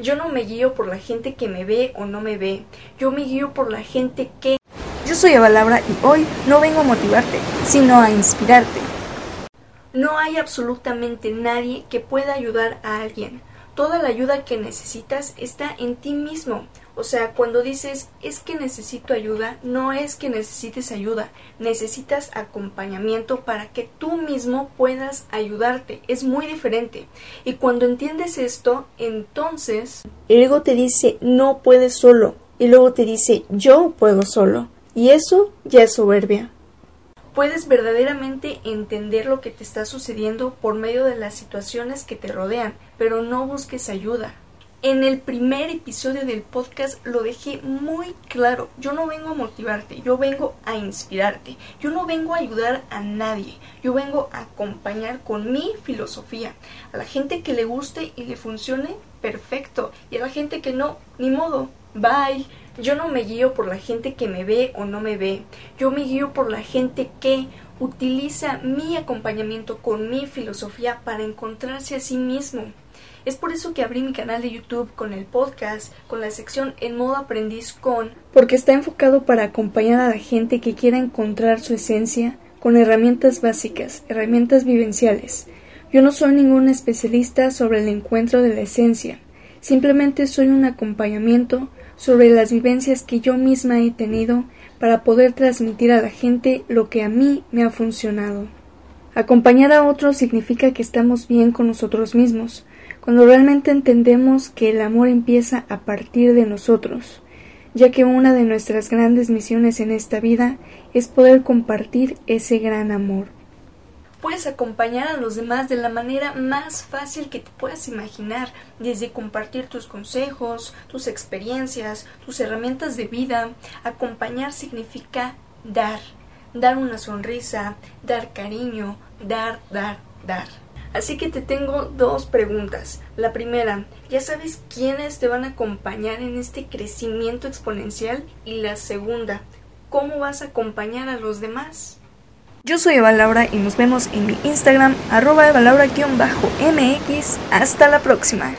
Yo no me guío por la gente que me ve o no me ve. Yo me guío por la gente que... Yo soy Eva Laura y hoy no vengo a motivarte, sino a inspirarte. No hay absolutamente nadie que pueda ayudar a alguien. Toda la ayuda que necesitas está en ti mismo. O sea, cuando dices es que necesito ayuda, no es que necesites ayuda, necesitas acompañamiento para que tú mismo puedas ayudarte. Es muy diferente. Y cuando entiendes esto, entonces el ego te dice no puedes solo y luego te dice yo puedo solo. Y eso ya es soberbia. Puedes verdaderamente entender lo que te está sucediendo por medio de las situaciones que te rodean, pero no busques ayuda. En el primer episodio del podcast lo dejé muy claro. Yo no vengo a motivarte, yo vengo a inspirarte. Yo no vengo a ayudar a nadie. Yo vengo a acompañar con mi filosofía. A la gente que le guste y le funcione, perfecto. Y a la gente que no, ni modo. Bye. Yo no me guío por la gente que me ve o no me ve. Yo me guío por la gente que utiliza mi acompañamiento con mi filosofía para encontrarse a sí mismo. Es por eso que abrí mi canal de YouTube con el podcast, con la sección En modo aprendiz con, porque está enfocado para acompañar a la gente que quiera encontrar su esencia con herramientas básicas, herramientas vivenciales. Yo no soy ningún especialista sobre el encuentro de la esencia, simplemente soy un acompañamiento sobre las vivencias que yo misma he tenido para poder transmitir a la gente lo que a mí me ha funcionado. Acompañar a otros significa que estamos bien con nosotros mismos, cuando realmente entendemos que el amor empieza a partir de nosotros, ya que una de nuestras grandes misiones en esta vida es poder compartir ese gran amor. Puedes acompañar a los demás de la manera más fácil que te puedas imaginar, desde compartir tus consejos, tus experiencias, tus herramientas de vida. Acompañar significa dar, dar una sonrisa, dar cariño, dar, dar, dar. Así que te tengo dos preguntas. La primera, ¿ya sabes quiénes te van a acompañar en este crecimiento exponencial? Y la segunda, ¿cómo vas a acompañar a los demás? Yo soy Eva Laura y nos vemos en mi Instagram arroba evalaura-mx. Hasta la próxima.